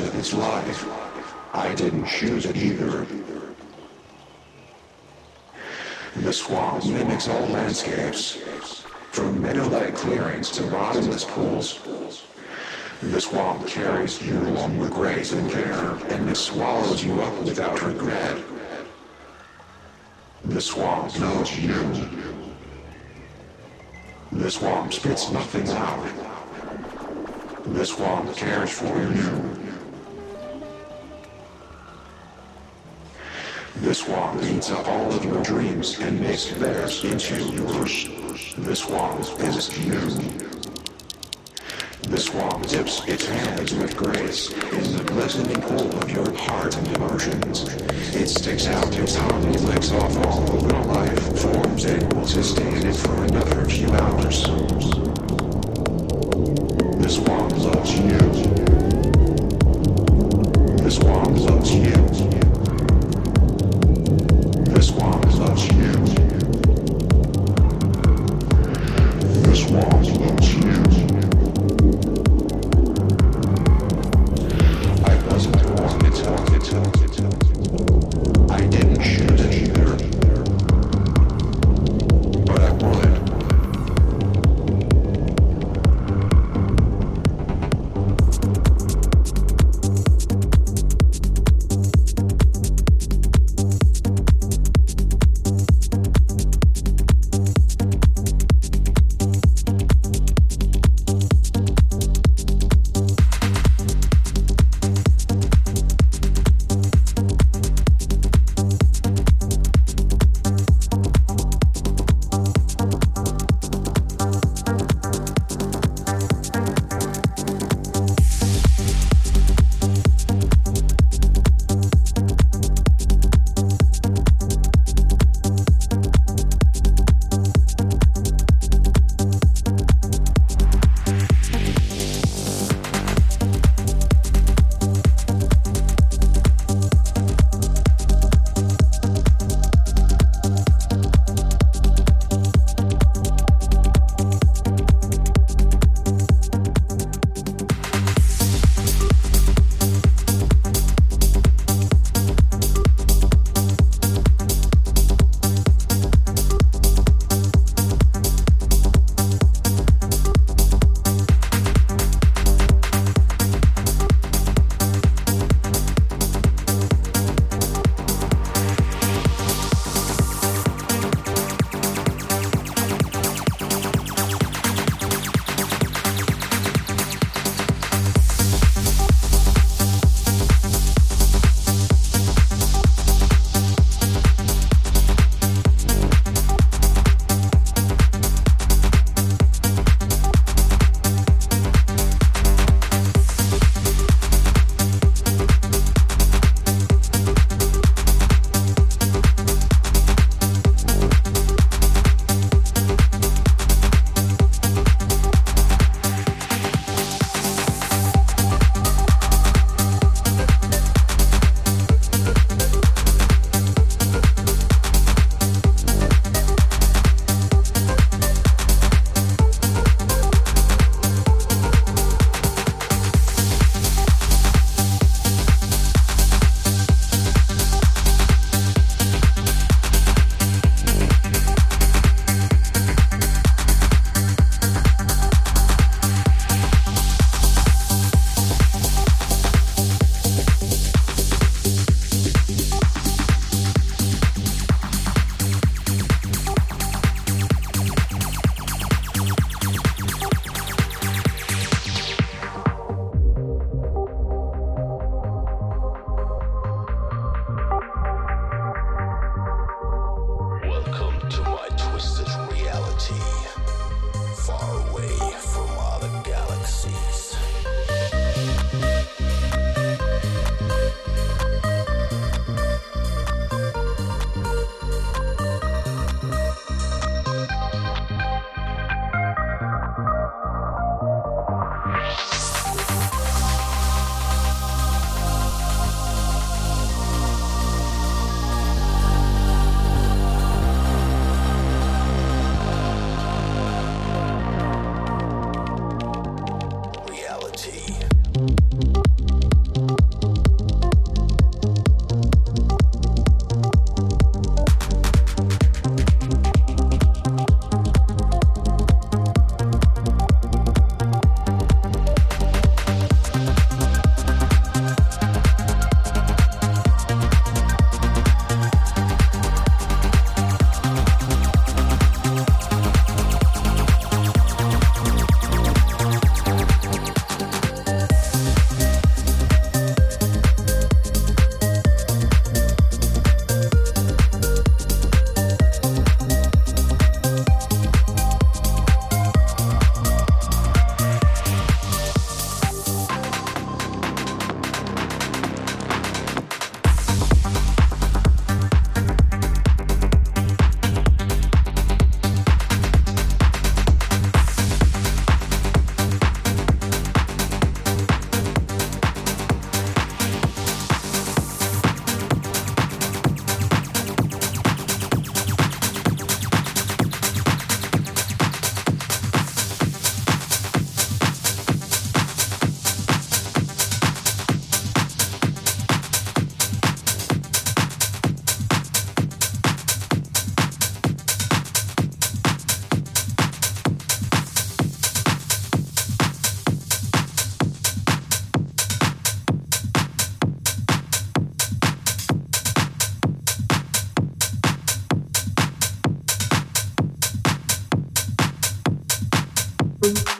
into its life. I didn't choose it either. The swamp mimics all landscapes, from meadow-like clearings to bottomless pools. The swamp carries you along with grace and care, and it swallows you up without regret. The swamp knows you. The swamp spits nothing out. The swamp cares for you. The swamp eats up all of your dreams and makes theirs into yours. This swamp is you. This swamp dips its hands with grace in the glistening pool of your heart and emotions. It sticks out its tongue and licks off all the little life forms and will sustain it for another few hours. This swamp loves you. This swamp loves you.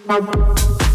Música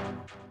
you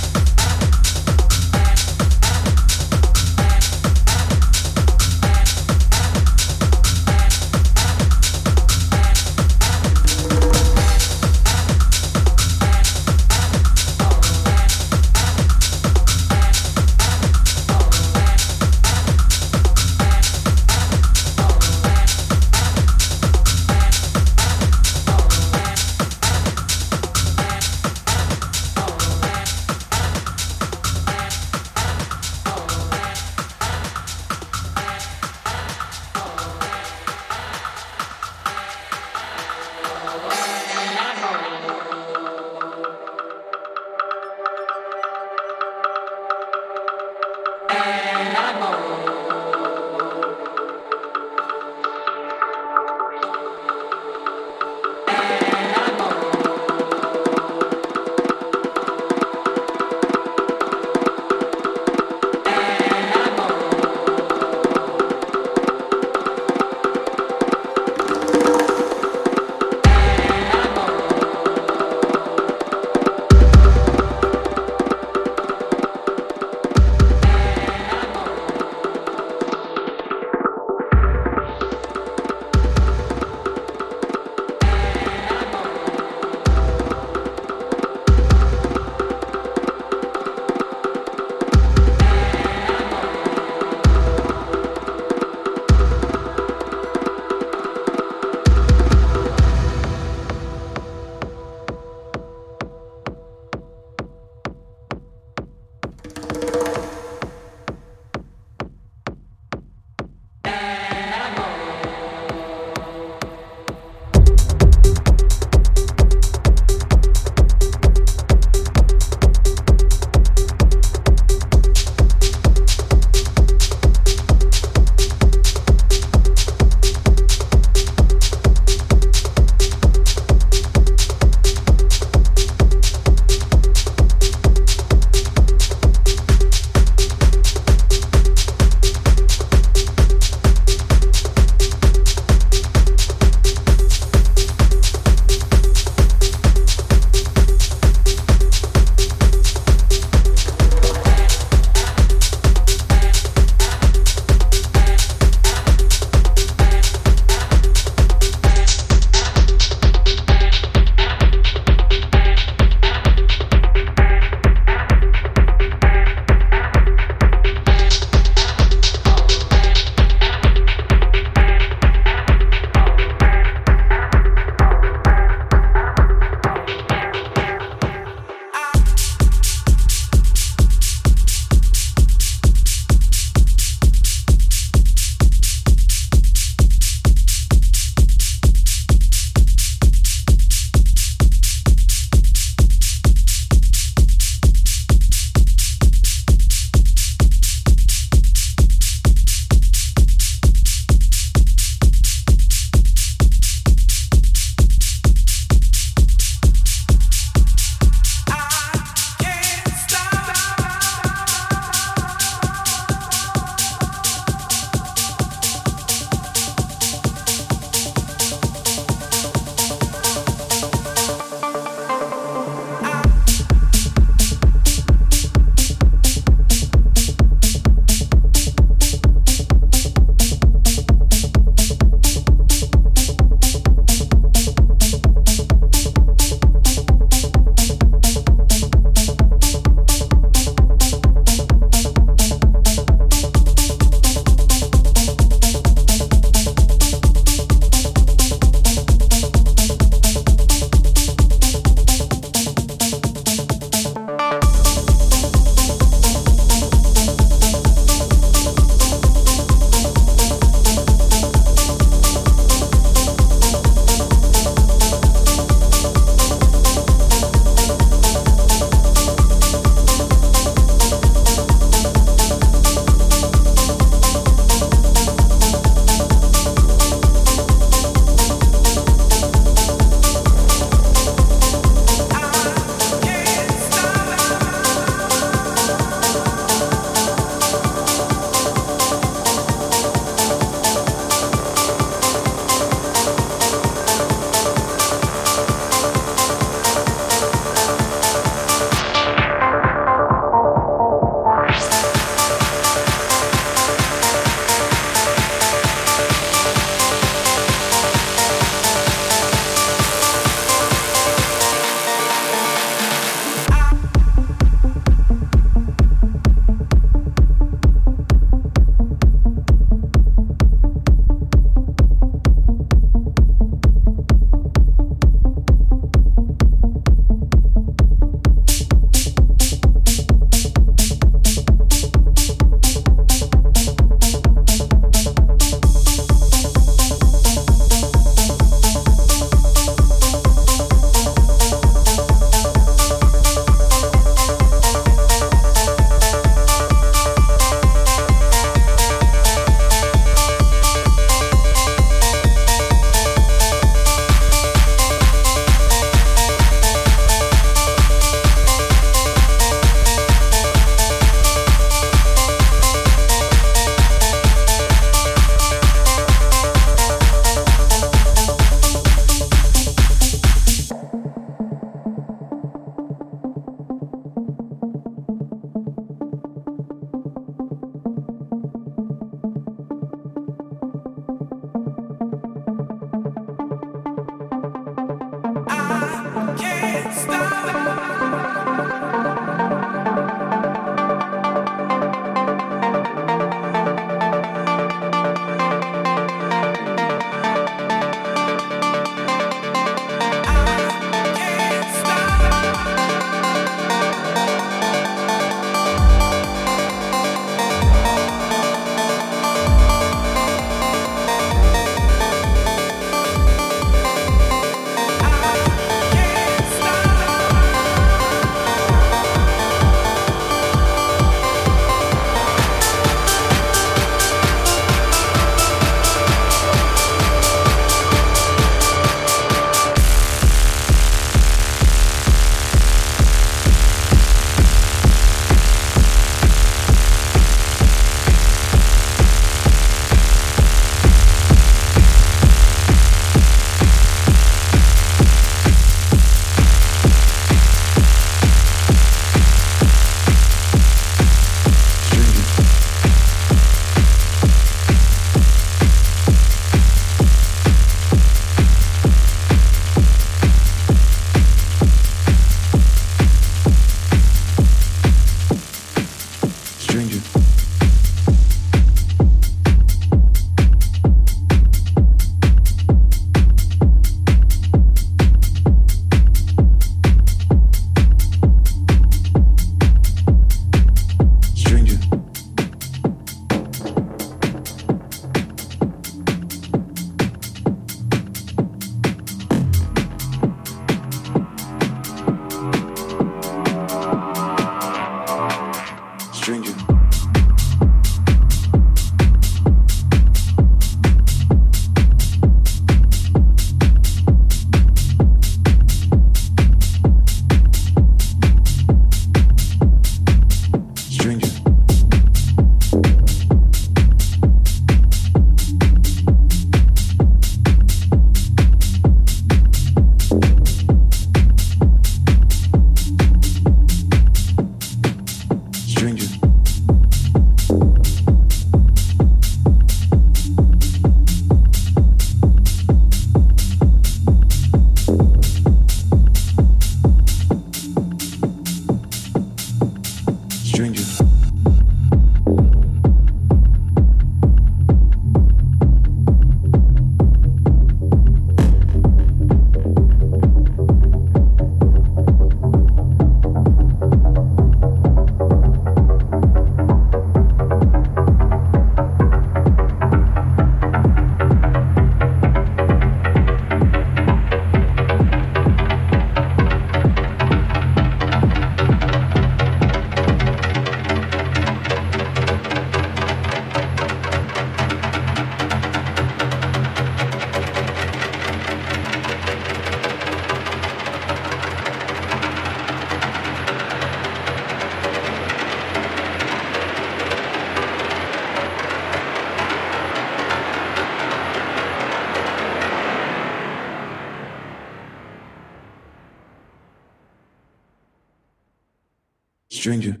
stranger.